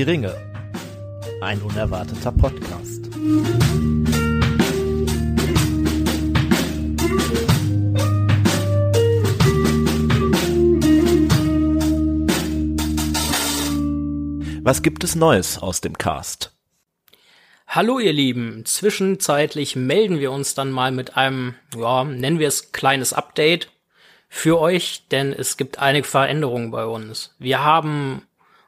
die Ringe. Ein unerwarteter Podcast. Was gibt es Neues aus dem Cast? Hallo ihr Lieben, zwischenzeitlich melden wir uns dann mal mit einem, ja, nennen wir es kleines Update für euch, denn es gibt einige Veränderungen bei uns. Wir haben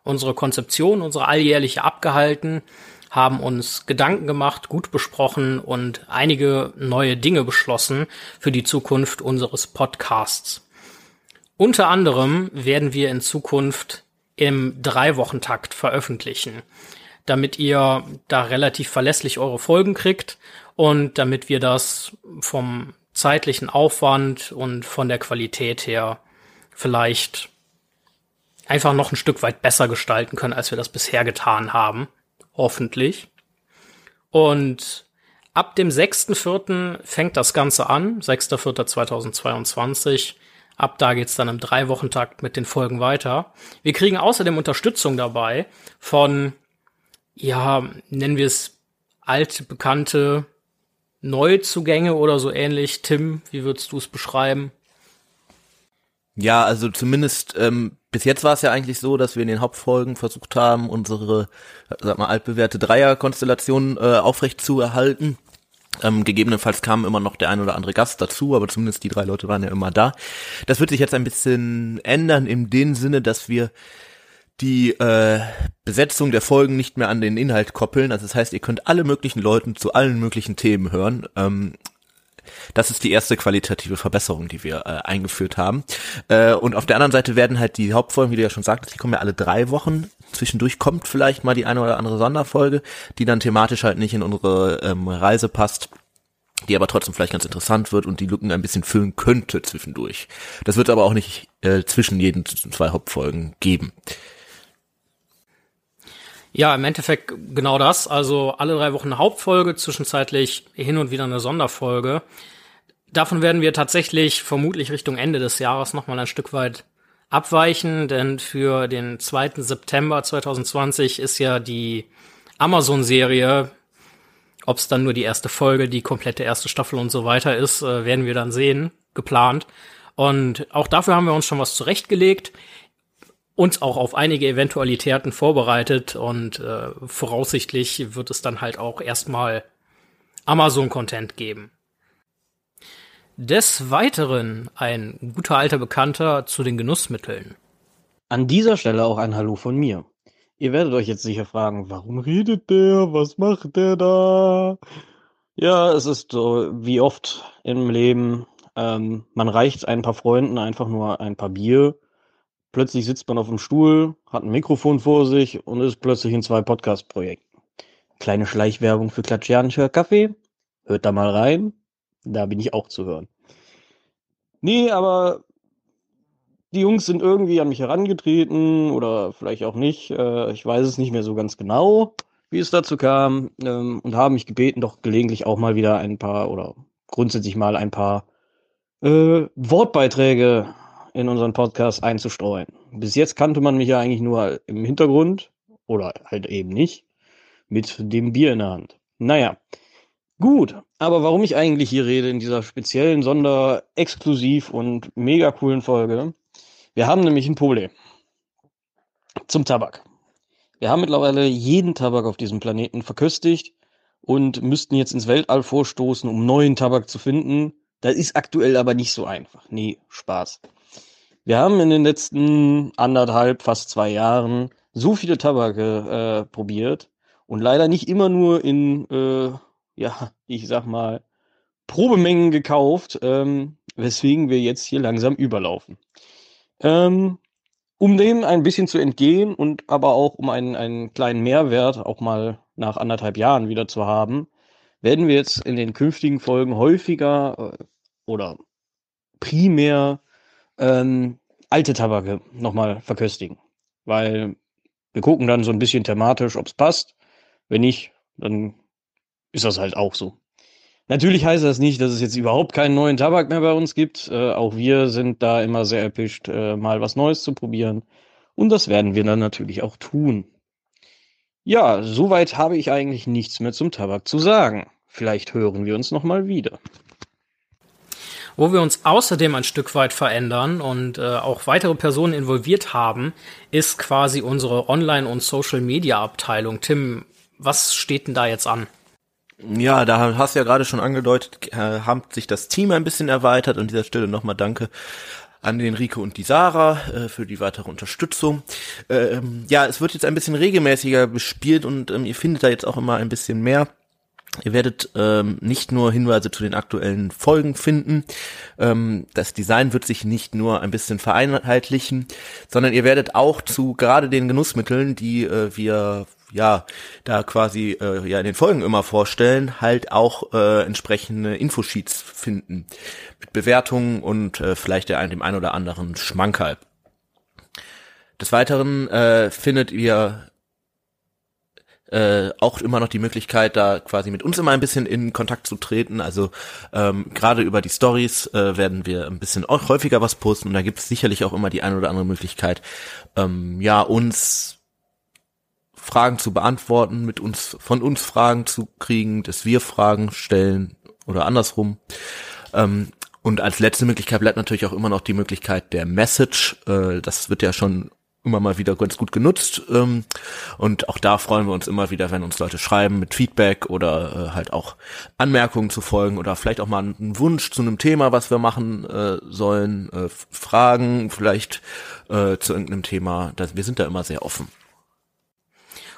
unsere Konzeption, unsere alljährliche abgehalten, haben uns Gedanken gemacht, gut besprochen und einige neue Dinge beschlossen für die Zukunft unseres Podcasts. Unter anderem werden wir in Zukunft im Drei-Wochen-Takt veröffentlichen, damit ihr da relativ verlässlich eure Folgen kriegt und damit wir das vom zeitlichen Aufwand und von der Qualität her vielleicht einfach noch ein Stück weit besser gestalten können, als wir das bisher getan haben. Hoffentlich. Und ab dem 6.4. fängt das Ganze an, 6.4.2022. Ab da geht's dann im Drei-Wochen-Takt mit den Folgen weiter. Wir kriegen außerdem Unterstützung dabei von, ja, nennen wir es alte, bekannte Neuzugänge oder so ähnlich. Tim, wie würdest du es beschreiben? Ja, also zumindest ähm, bis jetzt war es ja eigentlich so, dass wir in den Hauptfolgen versucht haben, unsere, sag mal, altbewährte Dreierkonstellation äh, aufrecht zu erhalten. Ähm, gegebenenfalls kam immer noch der ein oder andere Gast dazu, aber zumindest die drei Leute waren ja immer da. Das wird sich jetzt ein bisschen ändern in dem Sinne, dass wir die äh, Besetzung der Folgen nicht mehr an den Inhalt koppeln. Also das heißt, ihr könnt alle möglichen Leuten zu allen möglichen Themen hören. Ähm, das ist die erste qualitative Verbesserung, die wir äh, eingeführt haben. Äh, und auf der anderen Seite werden halt die Hauptfolgen, wie du ja schon sagtest, die kommen ja alle drei Wochen. Zwischendurch kommt vielleicht mal die eine oder andere Sonderfolge, die dann thematisch halt nicht in unsere ähm, Reise passt die aber trotzdem vielleicht ganz interessant wird und die Lücken ein bisschen füllen könnte zwischendurch. Das wird aber auch nicht äh, zwischen jeden zwei Hauptfolgen geben. Ja, im Endeffekt genau das. Also alle drei Wochen eine Hauptfolge, zwischenzeitlich hin und wieder eine Sonderfolge. Davon werden wir tatsächlich vermutlich Richtung Ende des Jahres nochmal ein Stück weit abweichen, denn für den 2. September 2020 ist ja die Amazon-Serie, ob es dann nur die erste Folge, die komplette erste Staffel und so weiter ist, äh, werden wir dann sehen, geplant. Und auch dafür haben wir uns schon was zurechtgelegt uns auch auf einige Eventualitäten vorbereitet und äh, voraussichtlich wird es dann halt auch erstmal Amazon-Content geben. Des Weiteren ein guter alter Bekannter zu den Genussmitteln. An dieser Stelle auch ein Hallo von mir. Ihr werdet euch jetzt sicher fragen, warum redet der? Was macht der da? Ja, es ist so wie oft im Leben. Ähm, man reicht ein paar Freunden einfach nur ein paar Bier Plötzlich sitzt man auf dem Stuhl, hat ein Mikrofon vor sich und ist plötzlich in zwei Podcast-Projekten. Kleine Schleichwerbung für Klatschianischer Kaffee. Hört da mal rein. Da bin ich auch zu hören. Nee, aber die Jungs sind irgendwie an mich herangetreten oder vielleicht auch nicht. Äh, ich weiß es nicht mehr so ganz genau, wie es dazu kam. Ähm, und haben mich gebeten, doch gelegentlich auch mal wieder ein paar oder grundsätzlich mal ein paar äh, Wortbeiträge in unseren Podcast einzustreuen. Bis jetzt kannte man mich ja eigentlich nur im Hintergrund oder halt eben nicht mit dem Bier in der Hand. Naja, gut. Aber warum ich eigentlich hier rede in dieser speziellen, sonder, exklusiv und mega coolen Folge? Wir haben nämlich ein Problem zum Tabak. Wir haben mittlerweile jeden Tabak auf diesem Planeten verköstigt und müssten jetzt ins Weltall vorstoßen, um neuen Tabak zu finden. Das ist aktuell aber nicht so einfach. Nee, Spaß. Wir haben in den letzten anderthalb, fast zwei Jahren so viele Tabake äh, probiert und leider nicht immer nur in, äh, ja, ich sag mal, Probemengen gekauft, ähm, weswegen wir jetzt hier langsam überlaufen. Ähm, um dem ein bisschen zu entgehen und aber auch um einen, einen kleinen Mehrwert auch mal nach anderthalb Jahren wieder zu haben, werden wir jetzt in den künftigen Folgen häufiger äh, oder primär ähm, alte Tabake nochmal verköstigen. Weil wir gucken dann so ein bisschen thematisch, ob es passt. Wenn nicht, dann ist das halt auch so. Natürlich heißt das nicht, dass es jetzt überhaupt keinen neuen Tabak mehr bei uns gibt. Äh, auch wir sind da immer sehr erpischt, äh, mal was Neues zu probieren. Und das werden wir dann natürlich auch tun. Ja, soweit habe ich eigentlich nichts mehr zum Tabak zu sagen. Vielleicht hören wir uns nochmal wieder. Wo wir uns außerdem ein Stück weit verändern und äh, auch weitere Personen involviert haben, ist quasi unsere Online- und Social-Media-Abteilung. Tim, was steht denn da jetzt an? Ja, da hast du ja gerade schon angedeutet, äh, hat sich das Team ein bisschen erweitert. An dieser Stelle nochmal danke an den Rico und die Sarah äh, für die weitere Unterstützung. Ähm, ja, es wird jetzt ein bisschen regelmäßiger bespielt und ähm, ihr findet da jetzt auch immer ein bisschen mehr. Ihr werdet ähm, nicht nur Hinweise zu den aktuellen Folgen finden. Ähm, das Design wird sich nicht nur ein bisschen vereinheitlichen, sondern ihr werdet auch zu gerade den Genussmitteln, die äh, wir ja da quasi äh, ja in den Folgen immer vorstellen, halt auch äh, entsprechende Infosheets finden mit Bewertungen und äh, vielleicht der, dem ein oder anderen Schmankerl. Des Weiteren äh, findet ihr äh, auch immer noch die Möglichkeit, da quasi mit uns immer ein bisschen in Kontakt zu treten. Also ähm, gerade über die Stories äh, werden wir ein bisschen auch häufiger was posten und da gibt es sicherlich auch immer die eine oder andere Möglichkeit, ähm, ja, uns Fragen zu beantworten, mit uns, von uns Fragen zu kriegen, dass wir Fragen stellen oder andersrum. Ähm, und als letzte Möglichkeit bleibt natürlich auch immer noch die Möglichkeit der Message. Äh, das wird ja schon immer mal wieder ganz gut genutzt. Ähm, und auch da freuen wir uns immer wieder, wenn uns Leute schreiben mit Feedback oder äh, halt auch Anmerkungen zu folgen oder vielleicht auch mal einen Wunsch zu einem Thema, was wir machen äh, sollen, äh, Fragen vielleicht äh, zu irgendeinem Thema. Das, wir sind da immer sehr offen.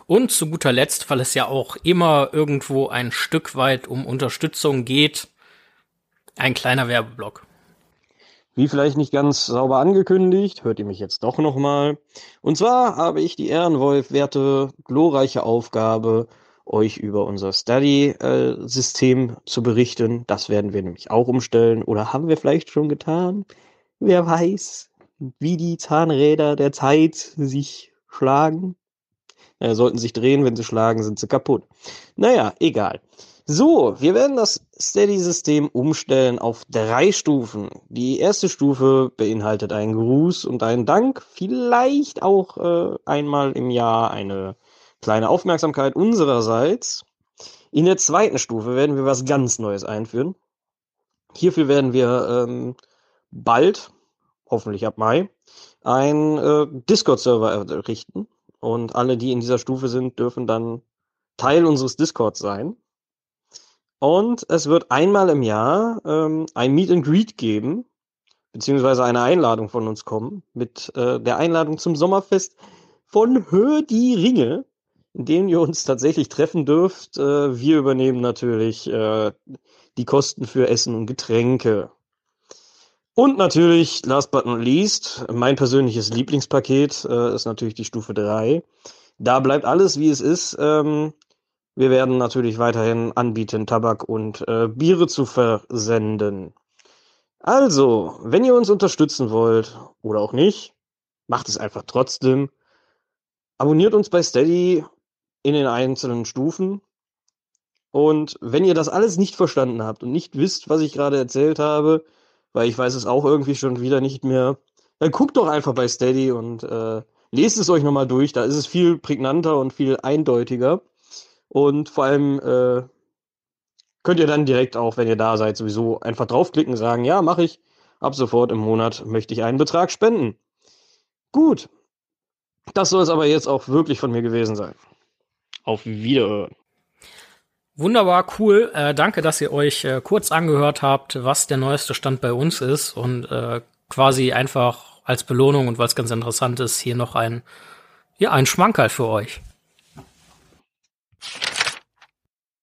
Und zu guter Letzt, weil es ja auch immer irgendwo ein Stück weit um Unterstützung geht, ein kleiner Werbeblock. Wie vielleicht nicht ganz sauber angekündigt, hört ihr mich jetzt doch nochmal. Und zwar habe ich die Ehrenwolf-werte, glorreiche Aufgabe, euch über unser Study-System zu berichten. Das werden wir nämlich auch umstellen. Oder haben wir vielleicht schon getan? Wer weiß, wie die Zahnräder der Zeit sich schlagen äh, sollten sich drehen, wenn sie schlagen, sind sie kaputt. Naja, egal. So, wir werden das Steady-System umstellen auf drei Stufen. Die erste Stufe beinhaltet einen Gruß und einen Dank, vielleicht auch äh, einmal im Jahr eine kleine Aufmerksamkeit unsererseits. In der zweiten Stufe werden wir was ganz Neues einführen. Hierfür werden wir ähm, bald, hoffentlich ab Mai, einen äh, Discord-Server errichten. Und alle, die in dieser Stufe sind, dürfen dann Teil unseres Discords sein. Und es wird einmal im Jahr ähm, ein Meet and Greet geben, beziehungsweise eine Einladung von uns kommen, mit äh, der Einladung zum Sommerfest von Hör die Ringe, in dem ihr uns tatsächlich treffen dürft. Äh, wir übernehmen natürlich äh, die Kosten für Essen und Getränke. Und natürlich, last but not least, mein persönliches Lieblingspaket äh, ist natürlich die Stufe 3. Da bleibt alles, wie es ist. Ähm, wir werden natürlich weiterhin anbieten, Tabak und äh, Biere zu versenden. Also, wenn ihr uns unterstützen wollt oder auch nicht, macht es einfach trotzdem. Abonniert uns bei Steady in den einzelnen Stufen. Und wenn ihr das alles nicht verstanden habt und nicht wisst, was ich gerade erzählt habe, weil ich weiß es auch irgendwie schon wieder nicht mehr. Dann guckt doch einfach bei Steady und äh, lest es euch nochmal durch. Da ist es viel prägnanter und viel eindeutiger. Und vor allem äh, könnt ihr dann direkt auch, wenn ihr da seid, sowieso einfach draufklicken, sagen, ja, mache ich. Ab sofort im Monat möchte ich einen Betrag spenden. Gut. Das soll es aber jetzt auch wirklich von mir gewesen sein. Auf Wiederhören. Wunderbar, cool. Äh, danke, dass ihr euch äh, kurz angehört habt, was der neueste Stand bei uns ist und äh, quasi einfach als Belohnung und weil es ganz interessant ist, hier noch ein, ja, ein Schmankerl für euch.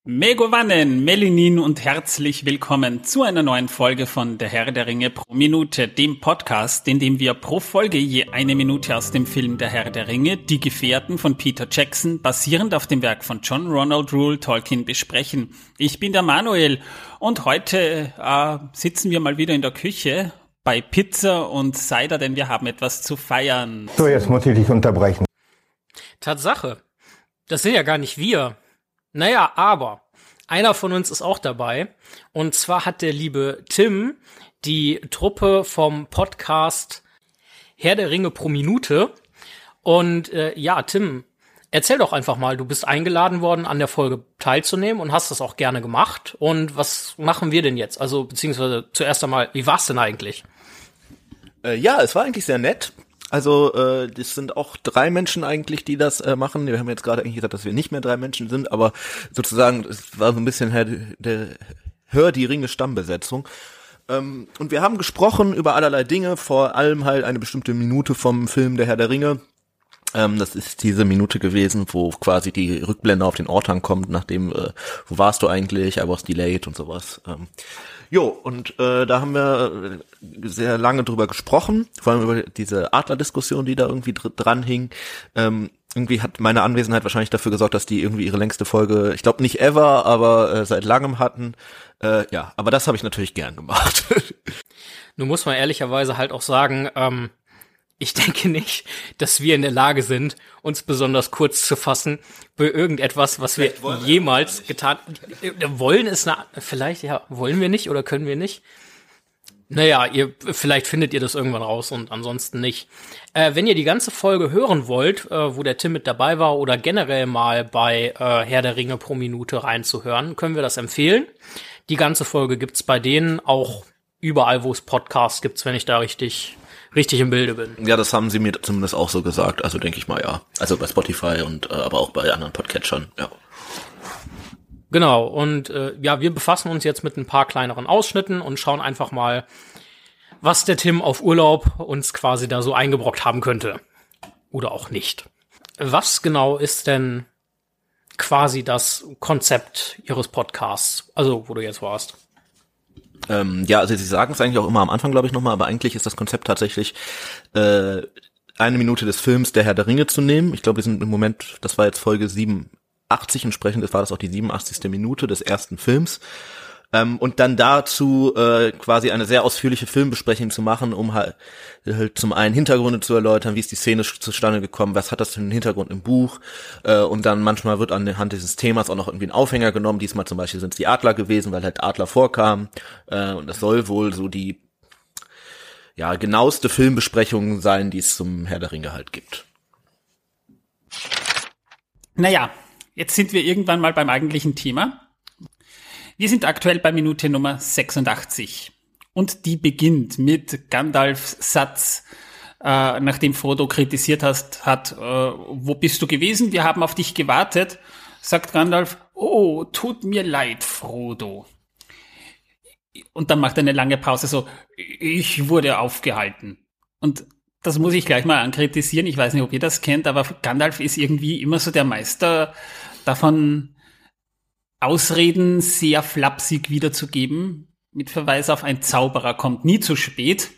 Megovanen, Melinin und herzlich willkommen zu einer neuen Folge von Der Herr der Ringe pro Minute, dem Podcast, in dem wir pro Folge je eine Minute aus dem Film Der Herr der Ringe, Die Gefährten von Peter Jackson, basierend auf dem Werk von John Ronald Rule Tolkien besprechen. Ich bin der Manuel und heute äh, sitzen wir mal wieder in der Küche bei Pizza und Cider, denn wir haben etwas zu feiern. So, jetzt muss ich dich unterbrechen. Tatsache. Das sind ja gar nicht wir. Naja, aber einer von uns ist auch dabei. Und zwar hat der liebe Tim die Truppe vom Podcast Herr der Ringe pro Minute. Und äh, ja, Tim, erzähl doch einfach mal, du bist eingeladen worden, an der Folge teilzunehmen und hast das auch gerne gemacht. Und was machen wir denn jetzt? Also, beziehungsweise zuerst einmal, wie war's denn eigentlich? Äh, ja, es war eigentlich sehr nett. Also äh, das sind auch drei Menschen eigentlich, die das äh, machen. Wir haben jetzt gerade eigentlich gesagt, dass wir nicht mehr drei Menschen sind, aber sozusagen es war so ein bisschen der, der Hör die Ringe Stammbesetzung. Ähm, und wir haben gesprochen über allerlei Dinge, vor allem halt eine bestimmte Minute vom Film Der Herr der Ringe. Ähm, das ist diese Minute gewesen, wo quasi die Rückblende auf den Ort ankommt, nachdem, äh, wo warst du eigentlich, I was delayed und sowas. Ähm, Jo, und äh, da haben wir äh, sehr lange drüber gesprochen, vor allem über diese Adler-Diskussion, die da irgendwie dr dran hing. Ähm, irgendwie hat meine Anwesenheit wahrscheinlich dafür gesorgt, dass die irgendwie ihre längste Folge, ich glaube nicht ever, aber äh, seit langem hatten. Äh, ja, aber das habe ich natürlich gern gemacht. Nun muss man ehrlicherweise halt auch sagen, ähm, ich denke nicht, dass wir in der Lage sind, uns besonders kurz zu fassen für irgendetwas, was wir jemals getan äh, wollen. Ist eine, vielleicht ja wollen wir nicht oder können wir nicht. Naja, ihr vielleicht findet ihr das irgendwann raus und ansonsten nicht. Äh, wenn ihr die ganze Folge hören wollt, äh, wo der Tim mit dabei war oder generell mal bei äh, Herr der Ringe pro Minute reinzuhören, können wir das empfehlen. Die ganze Folge gibt's bei denen auch überall, wo es Podcasts gibt's, wenn ich da richtig richtig im Bilde bin. Ja, das haben sie mir zumindest auch so gesagt. Also denke ich mal, ja. Also bei Spotify und äh, aber auch bei anderen Podcatchern, ja. Genau, und äh, ja, wir befassen uns jetzt mit ein paar kleineren Ausschnitten und schauen einfach mal, was der Tim auf Urlaub uns quasi da so eingebrockt haben könnte. Oder auch nicht. Was genau ist denn quasi das Konzept Ihres Podcasts? Also, wo du jetzt warst. Ähm, ja, also sie sagen es eigentlich auch immer am Anfang, glaube ich, nochmal, aber eigentlich ist das Konzept tatsächlich äh, eine Minute des Films Der Herr der Ringe zu nehmen. Ich glaube, wir sind im Moment, das war jetzt Folge 87, entsprechend war das auch die 87. Minute des ersten Films. Ähm, und dann dazu äh, quasi eine sehr ausführliche Filmbesprechung zu machen, um halt, halt zum einen Hintergründe zu erläutern, wie ist die Szene zustande gekommen, was hat das für einen Hintergrund im Buch äh, und dann manchmal wird anhand dieses Themas auch noch irgendwie ein Aufhänger genommen. Diesmal zum Beispiel sind es die Adler gewesen, weil halt Adler vorkamen äh, und das soll wohl so die ja genaueste Filmbesprechung sein, die es zum Herr der Ringe halt gibt. Naja, jetzt sind wir irgendwann mal beim eigentlichen Thema. Wir sind aktuell bei Minute Nummer 86 und die beginnt mit Gandalfs Satz, äh, nachdem Frodo kritisiert hast, hat, äh, wo bist du gewesen? Wir haben auf dich gewartet, sagt Gandalf, oh, tut mir leid, Frodo. Und dann macht er eine lange Pause so, ich wurde aufgehalten. Und das muss ich gleich mal ankritisieren. Ich weiß nicht, ob ihr das kennt, aber Gandalf ist irgendwie immer so der Meister davon, Ausreden sehr flapsig wiederzugeben, mit Verweis auf ein Zauberer kommt nie zu spät.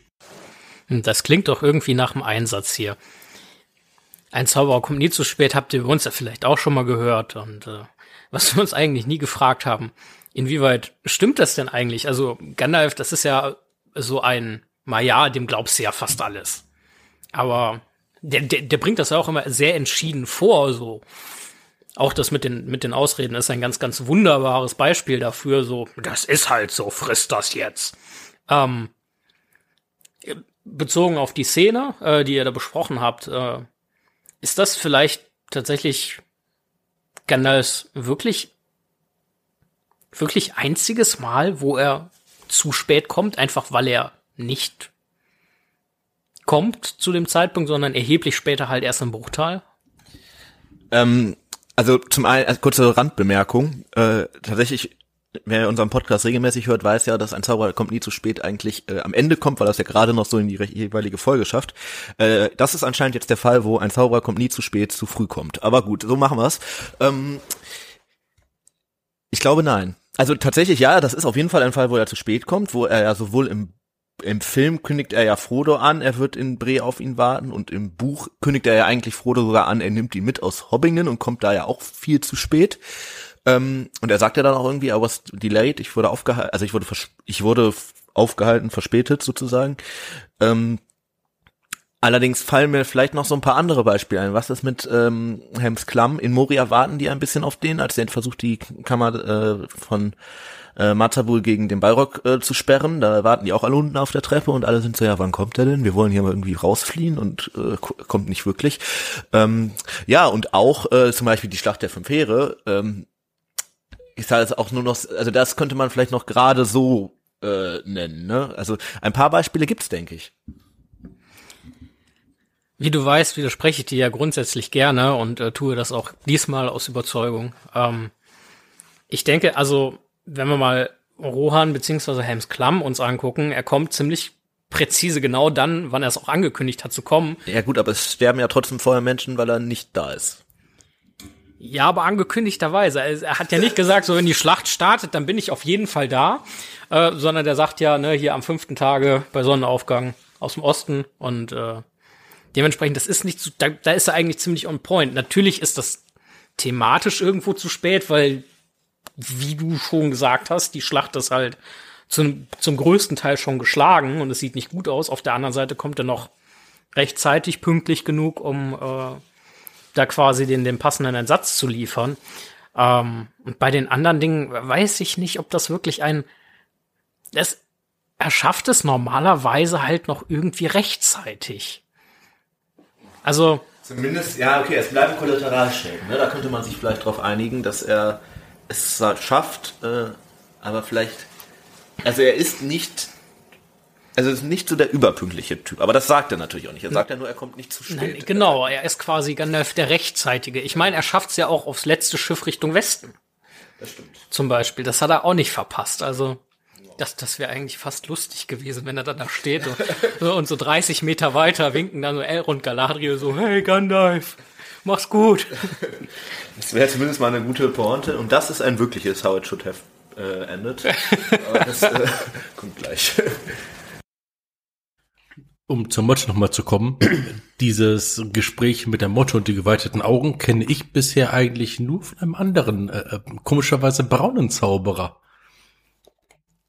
Das klingt doch irgendwie nach dem Einsatz hier. Ein Zauberer kommt nie zu spät, habt ihr bei uns ja vielleicht auch schon mal gehört. Und äh, was wir uns eigentlich nie gefragt haben, inwieweit stimmt das denn eigentlich? Also Gandalf, das ist ja so ein, na dem glaubst du ja fast alles. Aber der, der, der bringt das ja auch immer sehr entschieden vor, so auch das mit den, mit den Ausreden ist ein ganz, ganz wunderbares Beispiel dafür, so, das ist halt so, frisst das jetzt. Ähm, bezogen auf die Szene, äh, die ihr da besprochen habt, äh, ist das vielleicht tatsächlich Gandalfs wirklich, wirklich einziges Mal, wo er zu spät kommt, einfach weil er nicht kommt zu dem Zeitpunkt, sondern erheblich später halt erst im Bruchtal? Ähm, also zum einen, als kurze Randbemerkung, äh, tatsächlich, wer unseren Podcast regelmäßig hört, weiß ja, dass ein Zauberer kommt nie zu spät eigentlich äh, am Ende kommt, weil das ja gerade noch so in die jeweilige Folge schafft. Äh, das ist anscheinend jetzt der Fall, wo ein Zauberer kommt nie zu spät, zu früh kommt. Aber gut, so machen wir's. Ähm, ich glaube nein. Also tatsächlich ja, das ist auf jeden Fall ein Fall, wo er zu spät kommt, wo er ja sowohl im im Film kündigt er ja Frodo an, er wird in Bre auf ihn warten und im Buch kündigt er ja eigentlich Frodo sogar an, er nimmt ihn mit aus Hobbingen und kommt da ja auch viel zu spät. Ähm, und er sagt ja dann auch irgendwie, I was delayed, ich wurde aufgehalten, also ich wurde, ich wurde aufgehalten, verspätet sozusagen. Ähm, Allerdings fallen mir vielleicht noch so ein paar andere Beispiele ein. Was ist mit ähm, Helms Klamm? In Moria warten die ein bisschen auf den, als er versucht, die Kammer äh, von äh, Matabul gegen den Balrog äh, zu sperren. Da warten die auch alle unten auf der Treppe und alle sind so, ja, wann kommt er denn? Wir wollen hier mal irgendwie rausfliehen und äh, kommt nicht wirklich. Ähm, ja, und auch äh, zum Beispiel die Schlacht der Fünf Heere. Ähm, ich sage jetzt auch nur noch, also das könnte man vielleicht noch gerade so äh, nennen. Ne? Also ein paar Beispiele gibt's, denke ich. Wie du weißt, widerspreche ich dir ja grundsätzlich gerne und äh, tue das auch diesmal aus Überzeugung. Ähm, ich denke, also, wenn wir mal Rohan beziehungsweise Helms Klamm uns angucken, er kommt ziemlich präzise genau dann, wann er es auch angekündigt hat zu kommen. Ja gut, aber es sterben ja trotzdem vorher Menschen, weil er nicht da ist. Ja, aber angekündigterweise. Er hat ja nicht gesagt, so wenn die Schlacht startet, dann bin ich auf jeden Fall da, äh, sondern der sagt ja, ne, hier am fünften Tage bei Sonnenaufgang aus dem Osten und äh, Dementsprechend, das ist nicht so, da, da ist er eigentlich ziemlich on point. Natürlich ist das thematisch irgendwo zu spät, weil, wie du schon gesagt hast, die Schlacht ist halt zum, zum größten Teil schon geschlagen und es sieht nicht gut aus. Auf der anderen Seite kommt er noch rechtzeitig pünktlich genug, um äh, da quasi den, den passenden Entsatz zu liefern. Ähm, und bei den anderen Dingen weiß ich nicht, ob das wirklich ein. Es, er schafft es normalerweise halt noch irgendwie rechtzeitig. Also. Zumindest, ja, okay, es bleiben Kollateralschäden. Ne? Da könnte man sich vielleicht darauf einigen, dass er es schafft, äh, aber vielleicht. Also er ist nicht. Also ist nicht so der überpünktliche Typ, aber das sagt er natürlich auch nicht. Er sagt ja nur, er kommt nicht zu spät. Nein, genau, er ist quasi Gandalf der Rechtzeitige. Ich meine, er schafft es ja auch aufs letzte Schiff Richtung Westen. Das stimmt. Zum Beispiel. Das hat er auch nicht verpasst. Also das, das wäre eigentlich fast lustig gewesen, wenn er dann da steht und, und so 30 Meter weiter winken dann so Elrond Galadriel so, hey Gandalf, mach's gut. Das wäre zumindest mal eine gute Pointe und das ist ein wirkliches How It Should Have äh, ended. Aber das äh, kommt gleich. Um zur Motte nochmal zu kommen, dieses Gespräch mit der Motte und die geweiteten Augen kenne ich bisher eigentlich nur von einem anderen, äh, äh komischerweise braunen Zauberer.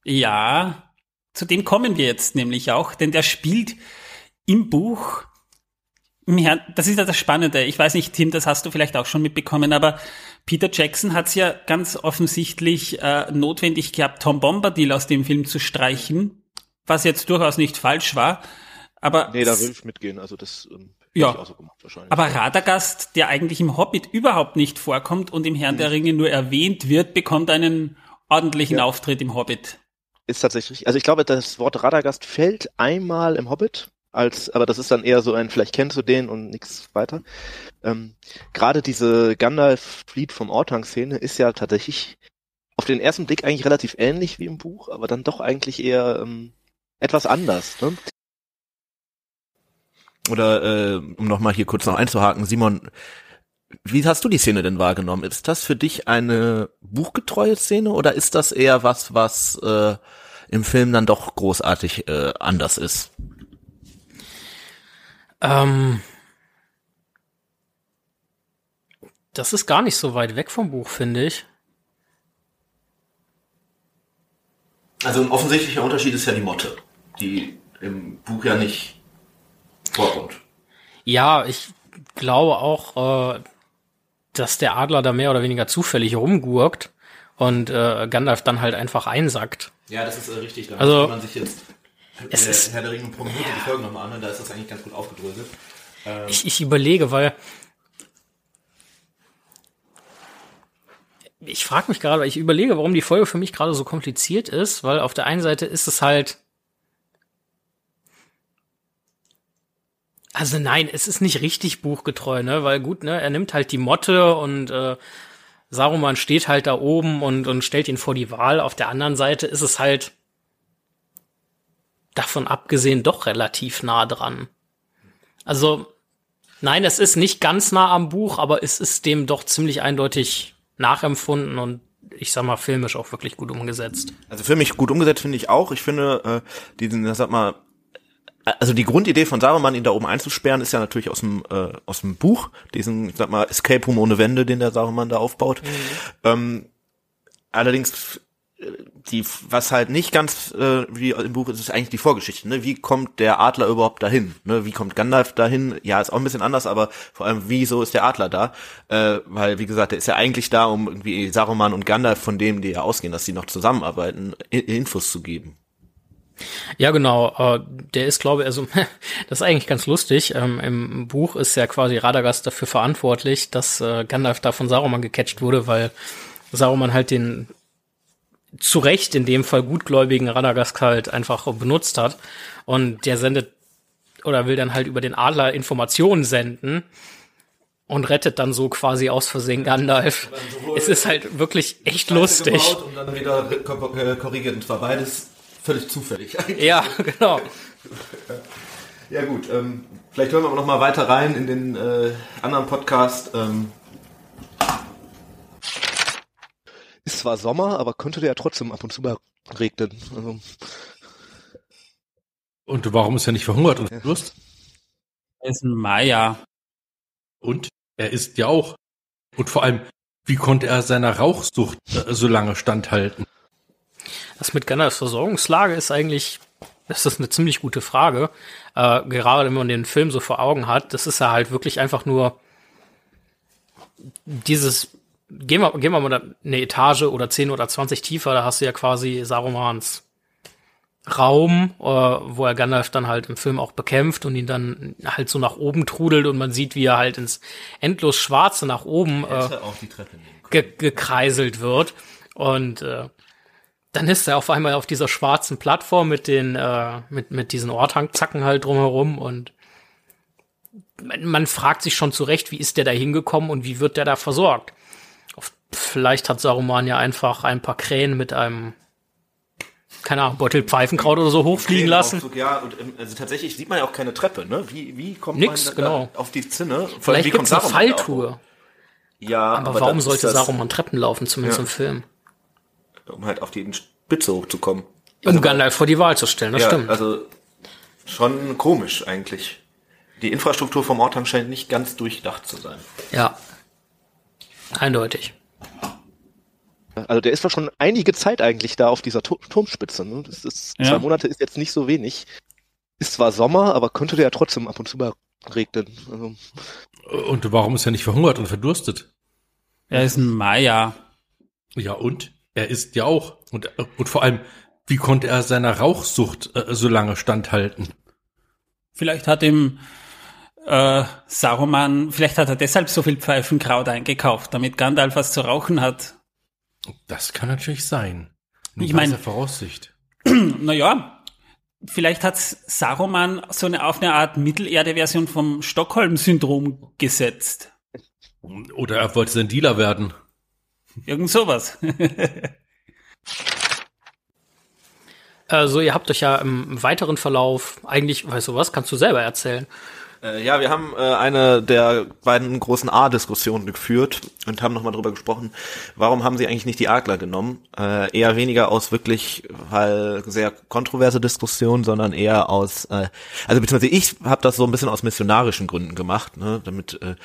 Ja, zu dem kommen wir jetzt nämlich auch, denn der spielt im Buch, Herrn, das ist ja das Spannende. Ich weiß nicht, Tim, das hast du vielleicht auch schon mitbekommen, aber Peter Jackson hat es ja ganz offensichtlich äh, notwendig gehabt, Tom Bombadil aus dem Film zu streichen, was jetzt durchaus nicht falsch war. Aber nee, da will ich mitgehen. Also das ähm, ja. Ich auch so gemacht, wahrscheinlich. Aber Radagast, der eigentlich im Hobbit überhaupt nicht vorkommt und im Herrn mhm. der Ringe nur erwähnt wird, bekommt einen ordentlichen ja. Auftritt im Hobbit ist tatsächlich, also ich glaube, das Wort Radagast fällt einmal im Hobbit, als, aber das ist dann eher so ein, vielleicht kennst du den und nichts weiter. Ähm, Gerade diese Gandalf-Fleet vom Ortang-Szene ist ja tatsächlich auf den ersten Blick eigentlich relativ ähnlich wie im Buch, aber dann doch eigentlich eher ähm, etwas anders. Ne? Oder äh, um nochmal hier kurz noch einzuhaken, Simon, wie hast du die Szene denn wahrgenommen? Ist das für dich eine buchgetreue Szene oder ist das eher was, was äh, im Film dann doch großartig äh, anders ist? Ähm, das ist gar nicht so weit weg vom Buch, finde ich. Also ein offensichtlicher Unterschied ist ja die Motte, die im Buch ja nicht vorkommt. Ja, ich glaube auch, äh, dass der Adler da mehr oder weniger zufällig rumgurkt und äh, Gandalf dann halt einfach einsackt. Ja, das ist äh, richtig. Da also, man sich jetzt es ist, Herr der Ringe pro Minute ja. die Folgen nochmal an und da ist das eigentlich ganz gut aufgedröselt. Ähm, ich, ich überlege, weil ich frage mich gerade, weil ich überlege, warum die Folge für mich gerade so kompliziert ist, weil auf der einen Seite ist es halt Also nein, es ist nicht richtig buchgetreu, ne? Weil gut, ne, er nimmt halt die Motte und äh, Saruman steht halt da oben und, und stellt ihn vor die Wahl. Auf der anderen Seite ist es halt davon abgesehen doch relativ nah dran. Also, nein, es ist nicht ganz nah am Buch, aber es ist dem doch ziemlich eindeutig nachempfunden und ich sag mal, filmisch auch wirklich gut umgesetzt. Also filmisch gut umgesetzt finde ich auch. Ich finde, äh, diesen, sag mal, also die Grundidee von Saruman, ihn da oben einzusperren, ist ja natürlich aus dem äh, aus dem Buch, diesen, ich sag mal, Escape Room ohne Wände, den der Saruman da aufbaut. Mhm. Ähm, allerdings die, was halt nicht ganz äh, wie im Buch ist, ist eigentlich die Vorgeschichte. Ne? Wie kommt der Adler überhaupt dahin? Ne? Wie kommt Gandalf dahin? Ja, ist auch ein bisschen anders, aber vor allem, wieso ist der Adler da? Äh, weil, wie gesagt, der ist ja eigentlich da, um irgendwie Saruman und Gandalf, von dem die ja ausgehen, dass sie noch zusammenarbeiten, Infos zu geben. Ja, genau. Äh, der ist, glaube ich, also das ist eigentlich ganz lustig. Ähm, Im Buch ist ja quasi Radagast dafür verantwortlich, dass äh, Gandalf da von Saruman gecatcht wurde, weil Saruman halt den zu Recht in dem Fall gutgläubigen Radagast halt einfach benutzt hat. Und der sendet oder will dann halt über den Adler Informationen senden und rettet dann so quasi aus Versehen Gandalf. Es ist halt wirklich echt lustig. Und dann wieder korrigiert. Und zwar beides völlig zufällig. Ja, genau. ja gut, ähm, vielleicht hören wir aber noch mal weiter rein in den äh, anderen Podcast. Ähm, ist zwar Sommer, aber könnte der ja trotzdem ab und zu mal regnen. Also. Und warum ist er nicht verhungert und Durst? Er ist ein Maya. Und er ist ja auch. Und vor allem, wie konnte er seiner Rauchsucht äh, so lange standhalten? Das mit Gandalfs Versorgungslage ist eigentlich, das ist eine ziemlich gute Frage. Äh, gerade wenn man den Film so vor Augen hat, das ist ja halt wirklich einfach nur dieses gehen wir, gehen wir mal eine Etage oder 10 oder 20 tiefer, da hast du ja quasi Sarumans Raum, äh, wo er Gandalf dann halt im Film auch bekämpft und ihn dann halt so nach oben trudelt und man sieht, wie er halt ins endlos Schwarze nach oben äh, ge gekreiselt wird. Und äh, dann ist er auf einmal auf dieser schwarzen Plattform mit den, äh, mit, mit diesen Orthangzacken halt drumherum und man, man fragt sich schon zurecht, wie ist der da hingekommen und wie wird der da versorgt? Vielleicht hat Saruman ja einfach ein paar Krähen mit einem keine Ahnung, Beutel Pfeifenkraut oder so hochfliegen lassen. Ja, und also tatsächlich sieht man ja auch keine Treppe, ne? Wie, wie kommt Nix, man genau. auf die Zinne? Vielleicht gibt es eine Falltour. Ja, aber, aber warum sollte Saruman Treppen laufen, zumindest Ja. im Film? Um halt auf die Spitze hochzukommen. Um Gandalf vor die Wahl zu stellen, das ja, stimmt. also schon komisch eigentlich. Die Infrastruktur vom Ortang scheint nicht ganz durchdacht zu sein. Ja. Eindeutig. Also der ist doch schon einige Zeit eigentlich da auf dieser Tu- Turmspitze. Ne? Das ist, Ja. Zwei Monate ist jetzt nicht so wenig. Ist zwar Sommer, aber könnte der ja trotzdem ab und zu mal regnen. Also, Und warum ist er nicht verhungert und verdurstet? Er ist ein Maya. Ja, und? Er ist ja auch. Und, und vor allem, wie konnte er seiner Rauchsucht äh, so lange standhalten? Vielleicht hat ihm äh, Saruman, vielleicht hat er deshalb so viel Pfeifenkraut eingekauft, damit Gandalf was zu rauchen hat. Das kann natürlich sein. Nur Ich bei mein- dieser Voraussicht. Naja, vielleicht hat Saruman so eine auf eine Art Mittelerde-Version vom Stockholm-Syndrom gesetzt. Oder er wollte sein Dealer werden. Irgend sowas. Also ihr habt euch ja im weiteren Verlauf eigentlich, weißt du was, kannst du selber erzählen. Äh, ja, wir haben äh, eine der beiden großen A-Diskussionen geführt und haben nochmal drüber gesprochen, warum haben sie eigentlich nicht die Adler genommen? Äh, eher weniger aus wirklich, weil sehr kontroverse Diskussion, sondern eher aus, äh, also beziehungsweise ich habe das so ein bisschen aus missionarischen Gründen gemacht, ne, damit äh,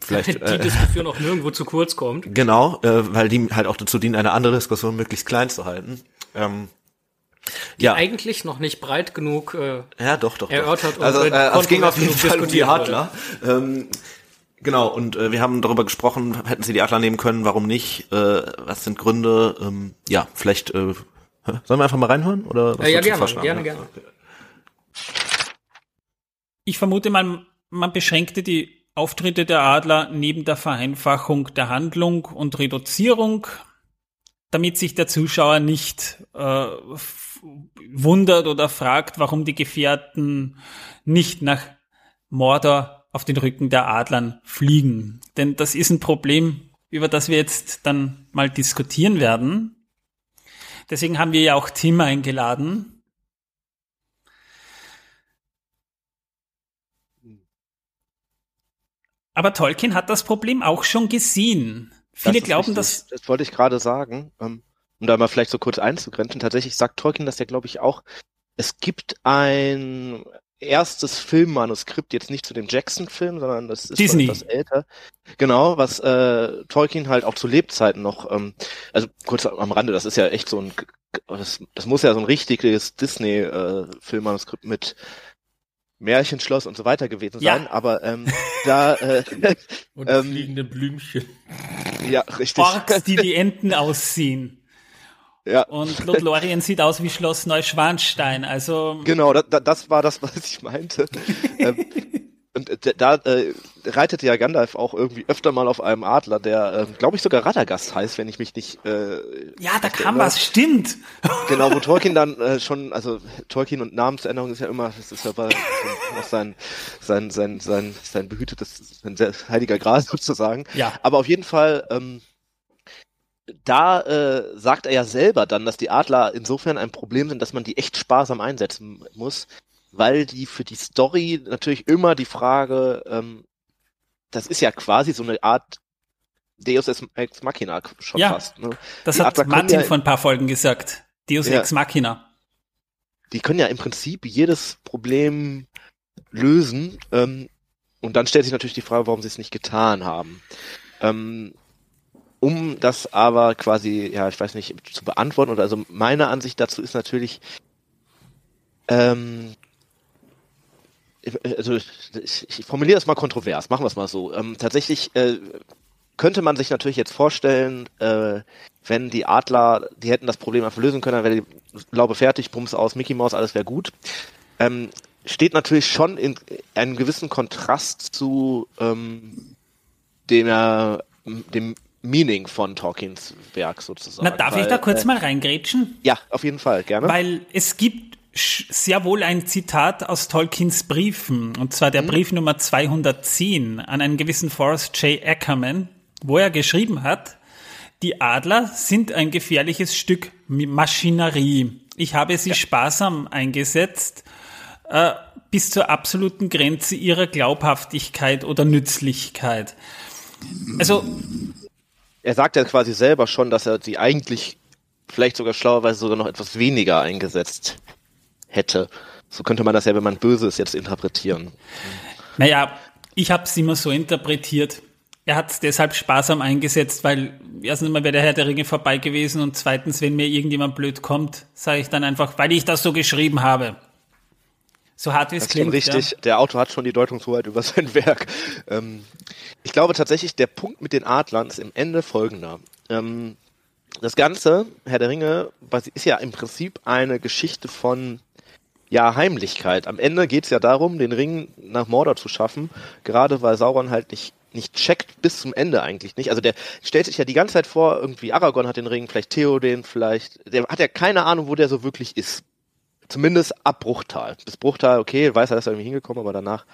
vielleicht Die äh, Diskussion auch nirgendwo zu kurz kommt. Genau, äh, weil die halt auch dazu dienen, eine andere Diskussion möglichst klein zu halten. Ähm, ja, Eigentlich noch nicht breit genug. Äh, ja, doch, doch. erörtert doch. Also äh, es ging auf jeden Fall um die Adler. Ähm, genau, und äh, wir haben darüber gesprochen, hätten sie die Adler nehmen können, warum nicht? Äh, was sind Gründe? Ähm, ja, vielleicht äh, sollen wir einfach mal reinhören? Oder was Äh, ja, gerne, gerne, Ja? gerne. Ich vermute mal, man beschränkte die Auftritte der Adler neben der Vereinfachung der Handlung und Reduzierung, damit sich der Zuschauer nicht äh, wundert oder fragt, warum die Gefährten nicht nach Mordor auf den Rücken der Adlern fliegen. Denn das ist ein Problem, über das wir jetzt dann mal diskutieren werden. Deswegen haben wir ja auch Tim eingeladen. Aber Tolkien hat das Problem auch schon gesehen. Viele das glauben, richtig. dass Das wollte ich gerade sagen. Ähm, um da mal vielleicht so kurz einzugrenzen. Tatsächlich sagt Tolkien das ja, glaube ich, auch. Es gibt ein, erstes Filmmanuskript, jetzt nicht zu dem Jackson-Film, sondern das ist Disney. etwas älter. Genau, was äh, Tolkien halt auch zu Lebzeiten noch, ähm, also kurz am Rande, das ist ja echt so ein, das, das muss ja so ein richtiges Disney-Filmmanuskript mit Märchenschloss und so weiter gewesen Ja. sein, aber ähm, da, äh, Und Ähm, fliegende Blümchen. ja, richtig. Orks, die wie Enten aussehen. Ja, Und Lothlorien sieht aus wie Schloss Neuschwanstein. Also Genau, da, da, das war das, was ich meinte. ähm, und äh, da äh, reitete ja Gandalf auch irgendwie öfter mal auf einem Adler, der, ähm, glaube ich, sogar Radagast heißt, wenn ich mich nicht. Äh, ja, da kam erinnere. was, stimmt. Genau, wo Tolkien dann äh, schon, also Tolkien und Namensänderung ist ja immer, das ist ja bei, noch sein, sein, sein, sein, sein behütetes, sein sehr heiliger Gras sozusagen. Ja. Aber auf jeden Fall, ähm, da äh, sagt er ja selber dann, dass die Adler insofern ein Problem sind, dass man die echt sparsam einsetzen muss, weil die für die Story natürlich immer die Frage, ähm, das ist ja quasi so eine Art Deus Ex Machina schon Ja. fast. Ne? Das Die hat Adler Martin ja- vor ein paar Folgen gesagt. Deus Ja. Ex Machina. die können ja im Prinzip jedes Problem lösen. Ähm, und dann stellt sich natürlich die Frage, warum sie es nicht getan haben. Ähm, um das aber quasi, ja, ich weiß nicht, zu beantworten, oder also meine Ansicht dazu ist natürlich, ähm, also ich, ich formuliere das mal kontrovers, machen wir es mal so. Ähm, tatsächlich äh, könnte man sich natürlich jetzt vorstellen, äh, wenn die Adler, die hätten das Problem einfach lösen können, dann wäre die Laube fertig, Bums aus, Mickey Mouse, alles wäre gut. Ähm, steht natürlich schon in einem gewissen Kontrast zu ähm, dem, äh, dem Meaning von Tolkiens Werk sozusagen. Na, darf Weil, ich da kurz äh, mal reingrätschen? Ja, auf jeden Fall, gerne. Weil es gibt sehr wohl ein Zitat aus Tolkiens Briefen, und zwar Mhm. der Brief Nummer 210 an einen gewissen Forrest J. Ackerman, wo er geschrieben hat, die Adler sind ein gefährliches Stück Maschinerie. Ich habe sie sparsam eingesetzt, äh, bis zur absoluten Grenze ihrer Glaubhaftigkeit oder Nützlichkeit. Also, er sagt ja quasi selber schon, dass er sie eigentlich vielleicht sogar schlauerweise sogar noch etwas weniger eingesetzt hätte. So könnte man das ja, wenn man böse ist, jetzt interpretieren. Naja, ich habe es immer so interpretiert. Er hat es deshalb sparsam eingesetzt, weil erstens mal wäre der Herr der Ringe vorbei gewesen und zweitens, wenn mir irgendjemand blöd kommt, sage ich dann einfach, weil ich das so geschrieben habe. So hart wie es ist schon klingt. richtig. Der Autor hat schon die Deutungshoheit über sein Werk. Ähm, ich glaube tatsächlich, der Punkt mit den Adlern ist im Ende folgender. Ähm, das Ganze, Herr der Ringe, ist ja im Prinzip eine Geschichte von ja, Heimlichkeit. Am Ende geht es ja darum, den Ring nach Mordor zu schaffen, gerade weil Sauron halt nicht nicht checkt bis zum Ende eigentlich nicht. Also der stellt sich ja die ganze Zeit vor, irgendwie Aragorn hat den Ring, vielleicht Theoden, vielleicht, der hat ja keine Ahnung, wo der so wirklich ist. Zumindest ab Bruchtal. Bis Bruchtal, okay, weiß er, dass er irgendwie hingekommen, aber danach.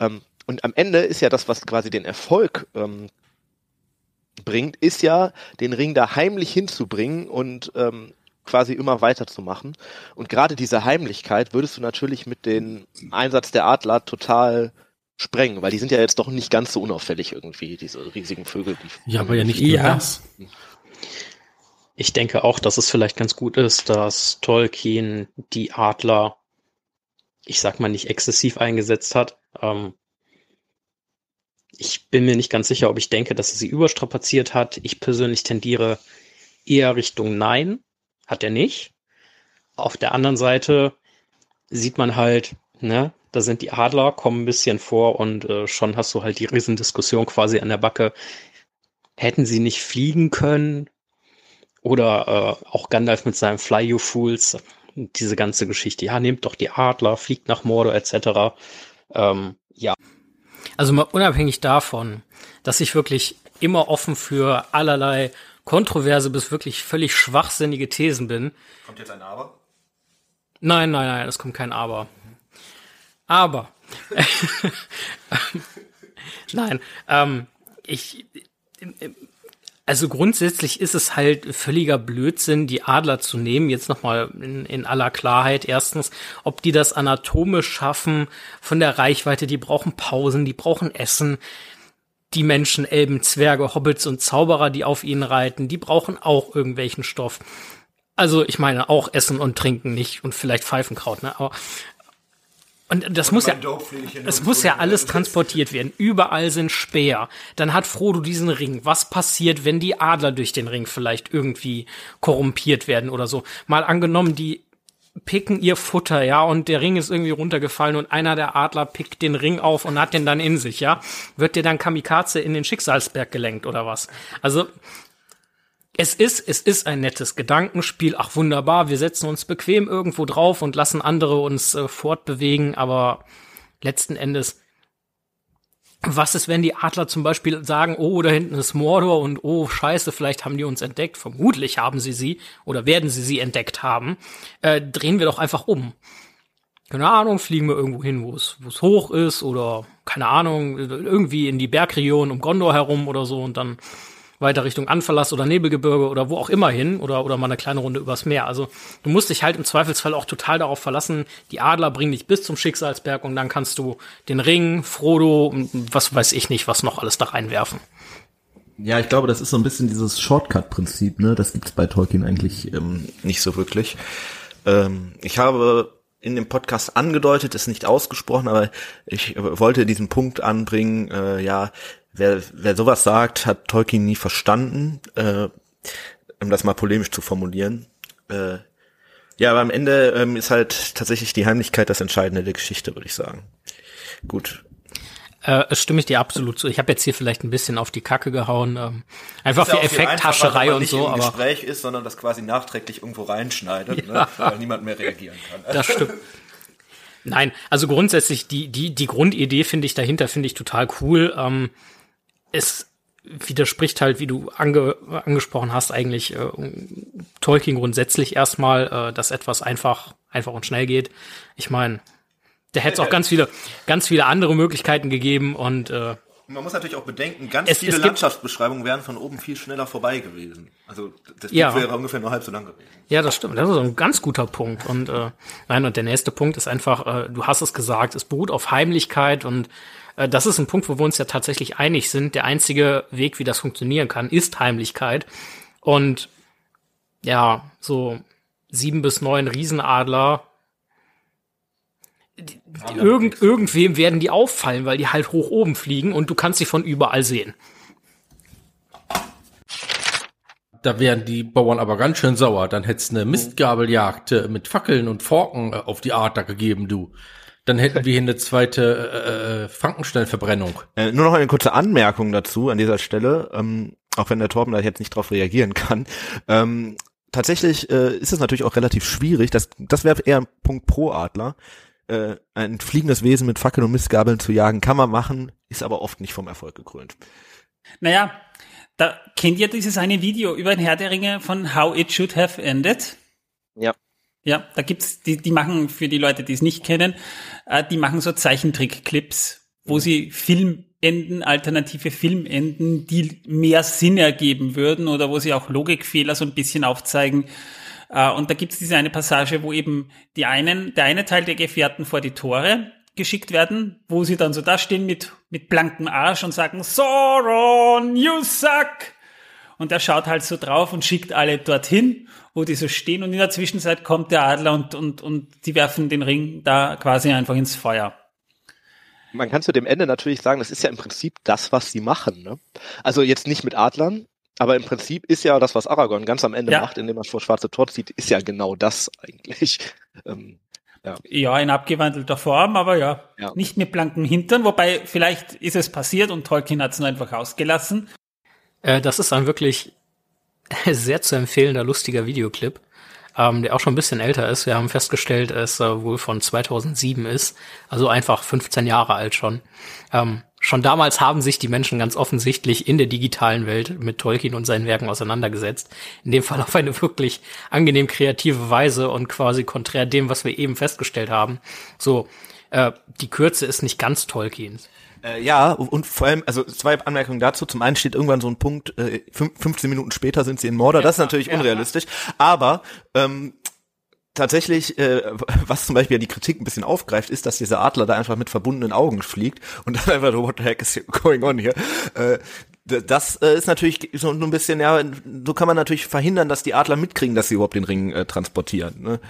Ähm, und am Ende ist ja das, was quasi den Erfolg ähm, bringt, ist ja, den Ring da heimlich hinzubringen und ähm, quasi immer weiterzumachen. Und gerade diese Heimlichkeit würdest du natürlich mit dem Einsatz der Adler total sprengen, weil die sind ja jetzt doch nicht ganz so unauffällig irgendwie, diese riesigen Vögel. Die Ja, aber ja nicht nur Ja. das. Ich denke auch, dass es vielleicht ganz gut ist, dass Tolkien die Adler, ich sag mal, nicht exzessiv eingesetzt hat. Ähm, ich bin mir nicht ganz sicher, ob ich denke, dass er sie überstrapaziert hat. Ich persönlich tendiere eher Richtung Nein. Hat er nicht. Auf der anderen Seite sieht man halt, ne, da sind die Adler, kommen ein bisschen vor und äh, schon hast du halt die Riesendiskussion quasi an der Backe. Hätten sie nicht fliegen können? Oder äh, auch Gandalf mit seinem Fly You Fools, diese ganze Geschichte. Ja, nehmt doch die Adler, fliegt nach Mordor etc. Ähm, ja, Also mal unabhängig davon, dass ich wirklich immer offen für allerlei kontroverse bis wirklich völlig schwachsinnige Thesen bin. Kommt jetzt ein Aber? Nein, nein, nein, es kommt kein Aber. Aber. nein, ähm, ich, also grundsätzlich ist es halt völliger Blödsinn, die Adler zu nehmen. Jetzt nochmal in, in aller Klarheit. Erstens, ob die das anatomisch schaffen von der Reichweite, die brauchen Pausen, die brauchen Essen. Die Menschen, Elben, Zwerge, Hobbits und Zauberer, die auf ihnen reiten, die brauchen auch irgendwelchen Stoff. Also ich meine auch Essen und Trinken nicht und vielleicht Pfeifenkraut, ne? Aber Und das muss ja, es muss ja alles transportiert werden. Überall sind Speer. Dann hat Frodo diesen Ring. Was passiert, wenn die Adler durch den Ring vielleicht irgendwie korrumpiert werden oder so? Mal angenommen, die picken ihr Futter, ja, und der Ring ist irgendwie runtergefallen und einer der Adler pickt den Ring auf und hat den dann in sich, ja? Wird der dann Kamikaze in den Schicksalsberg gelenkt oder was? Also, es ist, es ist ein nettes Gedankenspiel. Ach wunderbar, wir setzen uns bequem irgendwo drauf und lassen andere uns äh, fortbewegen, aber letzten Endes, was ist, wenn die Adler zum Beispiel sagen, oh, da hinten ist Mordor und oh, scheiße, vielleicht haben die uns entdeckt. Vermutlich haben sie sie oder werden sie sie entdeckt haben. Äh, drehen wir doch einfach um. Keine Ahnung, fliegen wir irgendwo hin, wo es, wo es hoch ist oder keine Ahnung, irgendwie in die Bergregion um Gondor herum oder so und dann weiter Richtung Anverlass oder Nebelgebirge oder wo auch immer hin oder, oder mal eine kleine Runde übers Meer. Also du musst dich halt im Zweifelsfall auch total darauf verlassen, die Adler bringen dich bis zum Schicksalsberg und dann kannst du den Ring, Frodo und was weiß ich nicht, was noch alles da reinwerfen. Ja, ich glaube, das ist so ein bisschen dieses Shortcut-Prinzip, ne? Das gibt's bei Tolkien eigentlich ähm, nicht so wirklich. Ähm, ich habe in dem Podcast angedeutet, ist nicht ausgesprochen, aber ich wollte diesen Punkt anbringen, äh, ja, wer, wer sowas sagt, hat Tolkien nie verstanden, äh, um das mal polemisch zu formulieren. Äh, ja, aber am Ende ähm, ist halt tatsächlich die Heimlichkeit das Entscheidende der Geschichte, würde ich sagen. Gut. Äh, stimme ich dir absolut zu. Ich habe jetzt hier vielleicht ein bisschen auf die Kacke gehauen. Ähm, einfach für Effekthascherei und so. aber Gespräch ist, sondern das quasi nachträglich irgendwo reinschneidet, ne? ja. ne, weil niemand mehr reagieren kann. Das stimmt. Nein, also grundsätzlich die die die Grundidee finde ich dahinter finde ich total cool. Ähm, es widerspricht halt, wie du ange angesprochen hast, eigentlich äh, Tolkien grundsätzlich erstmal, äh, dass etwas einfach, einfach und schnell geht. Ich meine, da hätte es auch ganz viele, ganz viele andere Möglichkeiten gegeben und äh, man muss natürlich auch bedenken, ganz es, viele es Landschaftsbeschreibungen wären von oben viel schneller vorbei gewesen. Also das ja. wäre ungefähr nur halb so lang gewesen. Ja, das stimmt. Das ist ein ganz guter Punkt. Und äh, nein, und der nächste Punkt ist einfach, äh, du hast es gesagt, es beruht auf Heimlichkeit und äh, das ist ein Punkt, wo wir uns ja tatsächlich einig sind. Der einzige Weg, wie das funktionieren kann, ist Heimlichkeit. Und ja, so sieben bis neun Riesenadler, irgend, irgendwem werden die auffallen, weil die halt hoch oben fliegen und du kannst sie von überall sehen. Da wären die Bauern aber ganz schön sauer. Dann hätt's eine Mistgabeljagd äh, mit Fackeln und Forken äh, auf die Adler gegeben, du. Dann hätten wir hier eine zweite äh, äh, Frankenstein-Verbrennung. Äh, nur noch eine kurze Anmerkung dazu an dieser Stelle, ähm, auch wenn der Torben da jetzt nicht drauf reagieren kann. Ähm, tatsächlich äh, ist es natürlich auch relativ schwierig, das, das wäre eher ein Punkt pro Adler. Äh, ein fliegendes Wesen mit Fackeln und Mistgabeln zu jagen, kann man machen, ist aber oft nicht vom Erfolg gekrönt. Naja, da kennt ihr dieses eine Video über den Herr der Ringe von How It Should Have Ended? Ja. Ja, da gibt's, die, die machen für die Leute, die es nicht kennen, äh, die machen so Zeichentrick-Clips, wo sie Filmenden, alternative Filmenden, die mehr Sinn ergeben würden oder wo sie auch Logikfehler so ein bisschen aufzeigen. Äh, und da gibt's diese eine Passage, wo eben die einen, der eine Teil der Gefährten vor die Tore geschickt werden, wo sie dann so da stehen mit, mit blankem Arsch und sagen, Sauron, you suck! Und er schaut halt so drauf und schickt alle dorthin, wo die so stehen. Und in der Zwischenzeit kommt der Adler und, und, und die werfen den Ring da quasi einfach ins Feuer. Man kann zu dem Ende natürlich sagen, das ist ja im Prinzip das, was sie machen. Ne? Also jetzt nicht mit Adlern, aber im Prinzip ist ja das, was Aragorn ganz am Ende ja. macht, indem er vor schwarze Tor zieht, ist ja genau das eigentlich. Ähm, ja. ja, in abgewandelter Form, aber ja, ja, nicht mit blankem Hintern, wobei vielleicht ist es passiert und Tolkien hat es nur einfach ausgelassen. Äh, das ist ein wirklich sehr zu empfehlender, lustiger Videoclip, ähm, der auch schon ein bisschen älter ist. Wir haben festgestellt, es äh, wohl von 2007 ist, also einfach 15 Jahre alt schon. Ähm, schon damals haben sich die Menschen ganz offensichtlich in der digitalen Welt mit Tolkien und seinen Werken auseinandergesetzt. In dem Fall auf eine wirklich angenehm kreative Weise und quasi konträr dem, was wir eben festgestellt haben. So, äh, die Kürze ist nicht ganz Tolkiens. Äh, ja, und vor allem, also zwei Anmerkungen dazu. Zum einen steht irgendwann so ein Punkt, äh, 15 Minuten später sind sie in Mordor. Das ist natürlich ja, unrealistisch. Aber ähm, tatsächlich, äh, was zum Beispiel ja die Kritik ein bisschen aufgreift, ist, dass dieser Adler da einfach mit verbundenen Augen fliegt und dann einfach so, what the heck is going on here? Äh, das äh, ist natürlich so ein bisschen, ja, so kann man natürlich verhindern, dass die Adler mitkriegen, dass sie überhaupt den Ring äh, transportieren. Ne?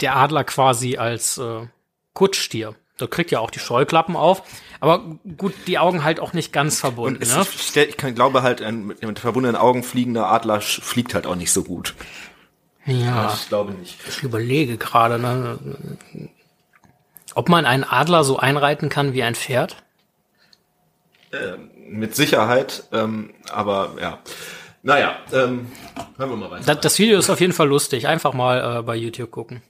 Der Adler quasi als äh, Kuttstier. Da kriegt ja auch die Scheuklappen auf. Aber gut, die Augen halt auch nicht ganz verbunden. Und es, ne? ich, kann, glaube halt, ein mit, mit verbundenen Augen fliegender Adler fliegt halt auch nicht so gut. Ja, Ich glaube nicht. ich überlege gerade, ne? ob man einen Adler so einreiten kann wie ein Pferd. Mit Sicherheit, ähm, aber ja. Naja, ähm, hören wir mal weiter. Das, das Video ist auf jeden Fall lustig. Einfach mal äh, bei YouTube gucken.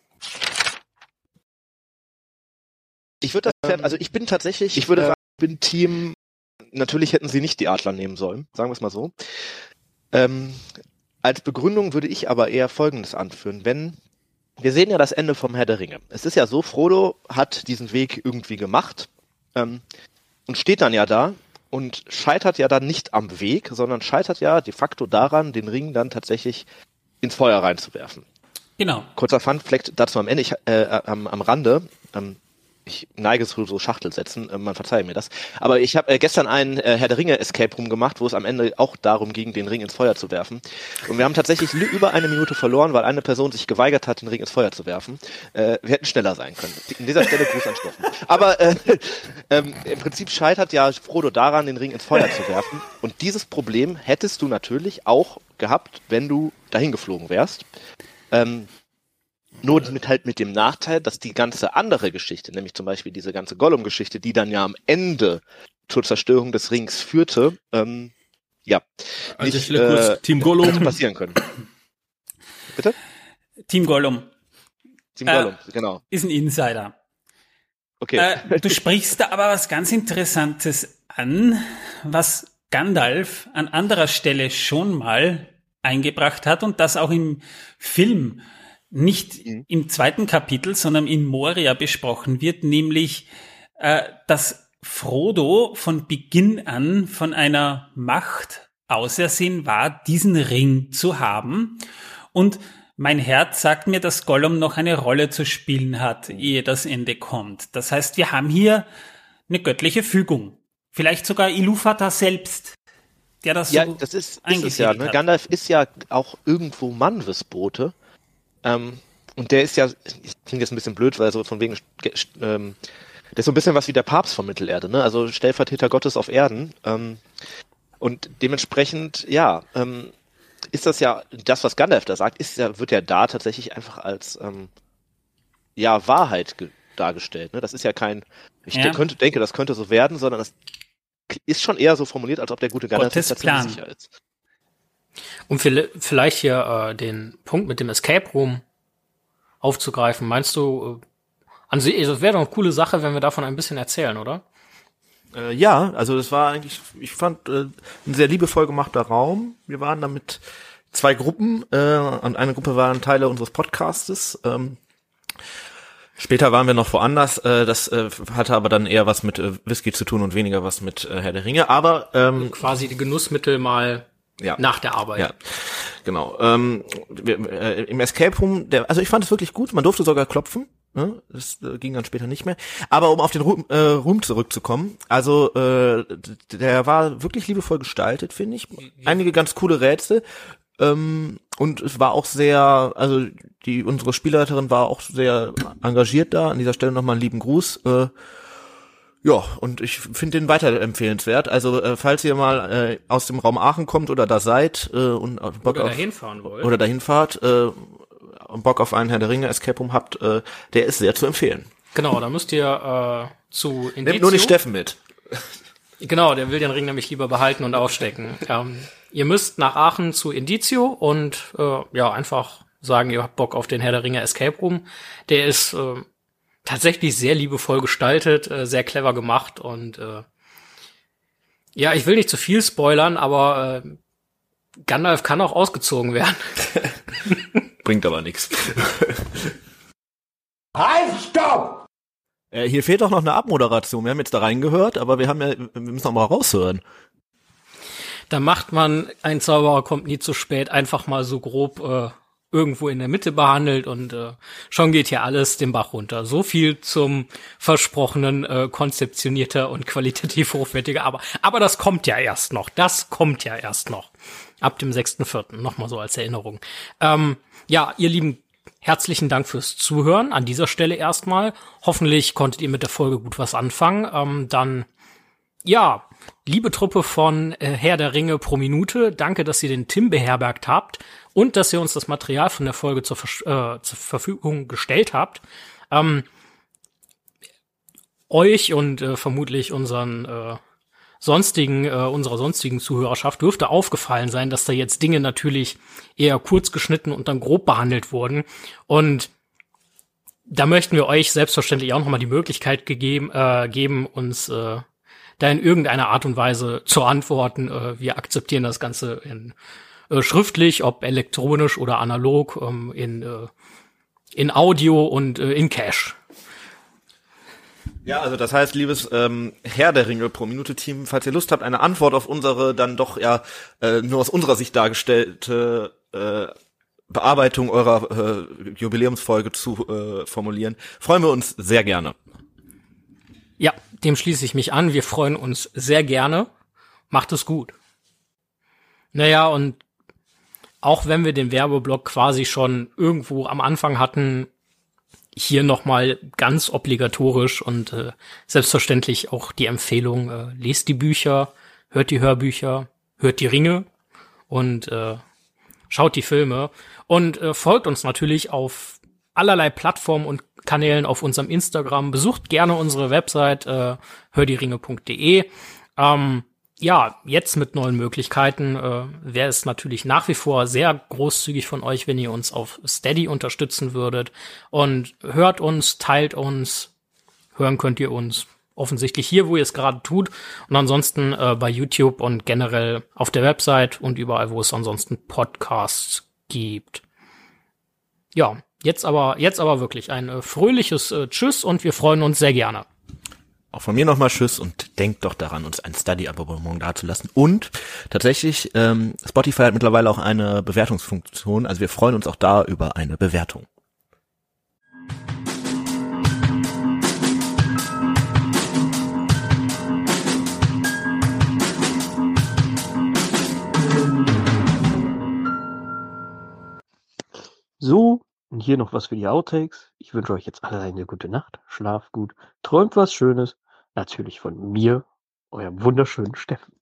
Ich würde das Pferd, also ich bin tatsächlich, ich würde sagen, ich bin Team, natürlich hätten sie nicht die Adler nehmen sollen, sagen wir es mal so. Ähm, als Begründung würde ich aber eher Folgendes anführen, wenn, wir sehen ja das Ende vom Herr der Ringe. Es ist ja so, Frodo hat diesen Weg irgendwie gemacht ähm, und steht dann ja da und scheitert ja dann nicht am Weg, sondern scheitert ja de facto daran, den Ring dann tatsächlich ins Feuer reinzuwerfen Genau. kurzer Fun-Fact dazu am Ende, ich, äh, am, am Rande, ähm, ich neige zu so Schachtelsätzen, äh, man verzeihe mir das, aber ich habe äh, gestern einen äh, Herr der Ringe Escape Room gemacht, wo es am Ende auch darum ging, den Ring ins Feuer zu werfen. Und wir haben tatsächlich über eine Minute verloren, weil eine Person sich geweigert hat, den Ring ins Feuer zu werfen. Äh, wir hätten schneller sein können. In dieser Stelle Gruß an Steffen. Aber äh, ähm, im Prinzip scheitert ja Frodo daran, den Ring ins Feuer zu werfen. Und dieses Problem hättest du natürlich auch gehabt, wenn du dahin geflogen wärst. Ähm, nur mit halt mit dem Nachteil, dass die ganze andere Geschichte, nämlich zum Beispiel diese ganze Gollum-Geschichte, die dann ja am Ende zur Zerstörung des Rings führte, ähm, ja, An der nicht äh, Team hätte Gollum. passieren können. Bitte? Team Gollum Team Äh, Gollum, genau. ist ein Insider. Okay. Äh, du sprichst da aber was ganz Interessantes an, was Gandalf an anderer Stelle schon mal eingebracht hat und das auch im Film nicht Mhm. im zweiten Kapitel, sondern in Moria besprochen wird, nämlich, äh, dass Frodo von Beginn an von einer Macht ausersehen war, diesen Ring zu haben. Und mein Herz sagt mir, dass Gollum noch eine Rolle zu spielen hat, ehe das Ende kommt. Das heißt, wir haben hier eine göttliche Fügung. Vielleicht sogar Ilúvatar selbst, der das Ja, so das ist, ist es ja. Ne? hat. Gandalf ist ja auch irgendwo Manwesbote. Ähm, und der ist ja, ich klingt jetzt ein bisschen blöd, weil so von wegen, ähm, der ist so ein bisschen was wie der Papst von Mittelerde, ne? Also Stellvertreter Gottes auf Erden. Ähm, und dementsprechend, ja, ähm, ist das ja, das, was Gandalf da sagt, ist ja, wird ja da tatsächlich einfach als ähm, ja, Wahrheit ge- dargestellt. Ne? Das ist ja kein, ich Ja. könnte, denke, das könnte so werden, sondern das ist schon eher so formuliert, als ob der gute Gandalf Gottes Plan. sicher ist. Um viel- vielleicht hier äh, den Punkt mit dem Escape Room aufzugreifen, meinst du, äh, also es wäre doch eine coole Sache, wenn wir davon ein bisschen erzählen, oder? Äh, ja, also das war eigentlich, ich fand, äh, ein sehr liebevoll gemachter Raum. Wir waren da mit zwei Gruppen äh, und eine Gruppe waren Teile unseres Podcastes. Ähm, später waren wir noch woanders. Äh, das äh, hatte aber dann eher was mit äh, Whisky zu tun und weniger was mit äh, Herr der Ringe. Aber ähm, Quasi die Genussmittel mal ja. nach der Arbeit. Ja, genau. Ähm, wir, äh, Im Escape Room, der, also ich fand es wirklich gut. Man durfte sogar klopfen. Ne? Das äh, ging dann später nicht mehr. Aber um auf den Room, äh, Room zurückzukommen, also äh, der war wirklich liebevoll gestaltet, finde ich. Einige ganz coole Rätsel. Ähm, und es war auch sehr, also die unsere Spielleiterin war auch sehr engagiert da. An dieser Stelle nochmal einen lieben Gruß. Äh, ja, und ich finde den weiterempfehlenswert. Also äh, falls ihr mal äh, aus dem Raum Aachen kommt oder da seid äh, und Bock Oder auf, dahin fahren wollt. oder dahin fahrt äh, Bock auf einen Herr der Ringe Escape Room habt, äh, der ist sehr zu empfehlen. Genau, da müsst ihr äh, zu Indizio. Nehmt nur nicht Steffen mit. Genau, der will den Ring nämlich lieber behalten und aufstecken. ähm, ihr müsst nach Aachen zu Indizio und äh, ja, einfach sagen, ihr habt Bock auf den Herr der Ringe Escape Room. Der ist äh, tatsächlich sehr liebevoll gestaltet, äh, sehr clever gemacht und äh, ja, ich will nicht zu viel spoilern, aber äh, Gandalf kann auch ausgezogen werden. Bringt aber nichts. Äh, hier fehlt auch noch eine Abmoderation. Wir haben jetzt da reingehört, aber wir haben ja, wir müssen noch mal raushören. Da macht man, ein Zauberer kommt nie zu spät, einfach mal so grob äh, irgendwo in der Mitte behandelt und äh, schon geht hier alles den Bach runter. So viel zum versprochenen äh, konzeptionierter und qualitativ hochwertiger. Aber, aber das kommt ja erst noch. Das kommt ja erst noch. Ab dem 6.4. Nochmal so als Erinnerung. Ähm, ja, ihr lieben herzlichen Dank fürs Zuhören an dieser Stelle erstmal. Hoffentlich konntet ihr mit der Folge gut was anfangen. Ähm, dann, ja, liebe Truppe von äh, Herr der Ringe pro Minute, danke, dass ihr den Tim beherbergt habt und dass ihr uns das Material von der Folge zur, äh, zur Verfügung gestellt habt. Ähm, euch und äh, vermutlich unseren äh, sonstigen, äh, unserer sonstigen Zuhörerschaft dürfte aufgefallen sein, dass da jetzt Dinge natürlich eher kurz geschnitten und dann grob behandelt wurden. Und da möchten wir euch selbstverständlich auch nochmal die Möglichkeit gegeben, äh, geben, uns äh, da in irgendeiner Art und Weise zu antworten. Äh, wir akzeptieren das Ganze in äh, schriftlich, ob elektronisch oder analog, ähm, in, äh, in Audio und äh, in Cash. Ja, also das heißt, liebes ähm, Herr der Ringe pro Minute Team, falls ihr Lust habt, eine Antwort auf unsere dann doch ja äh, nur aus unserer Sicht dargestellte äh, Bearbeitung eurer Jubiläumsfolge zu formulieren, freuen wir uns sehr gerne. Ja, dem schließe ich mich an. Wir freuen uns sehr gerne. Macht es gut. Naja, und auch wenn wir den Werbeblock quasi schon irgendwo am Anfang hatten, hier nochmal ganz obligatorisch und äh, selbstverständlich auch die Empfehlung, äh, lest die Bücher, hört die Hörbücher, hört die Ringe und äh, schaut die Filme und äh, folgt uns natürlich auf allerlei Plattformen und Kanälen auf unserem Instagram. Besucht gerne unsere Website äh, hördieringe.de. Ähm, ja, jetzt mit neuen Möglichkeiten äh, wäre es natürlich nach wie vor sehr großzügig von euch, wenn ihr uns auf Steady unterstützen würdet. Und hört uns, teilt uns, hören könnt ihr uns offensichtlich hier, wo ihr es gerade tut. Und ansonsten äh, bei YouTube und generell auf der Website und überall, wo es ansonsten Podcasts gibt. Ja, jetzt aber, jetzt aber wirklich ein äh, fröhliches äh, Tschüss und wir freuen uns sehr gerne. Auch von mir nochmal Tschüss und denkt doch daran, uns ein Study-Abonnement dazulassen. Und tatsächlich, ähm, Spotify hat mittlerweile auch eine Bewertungsfunktion. Also wir freuen uns auch da über eine Bewertung. So, und hier noch was für die Outtakes. Ich wünsche euch jetzt alle eine gute Nacht, schlaft gut, träumt was Schönes. Natürlich von mir, eurem wunderschönen Steffen.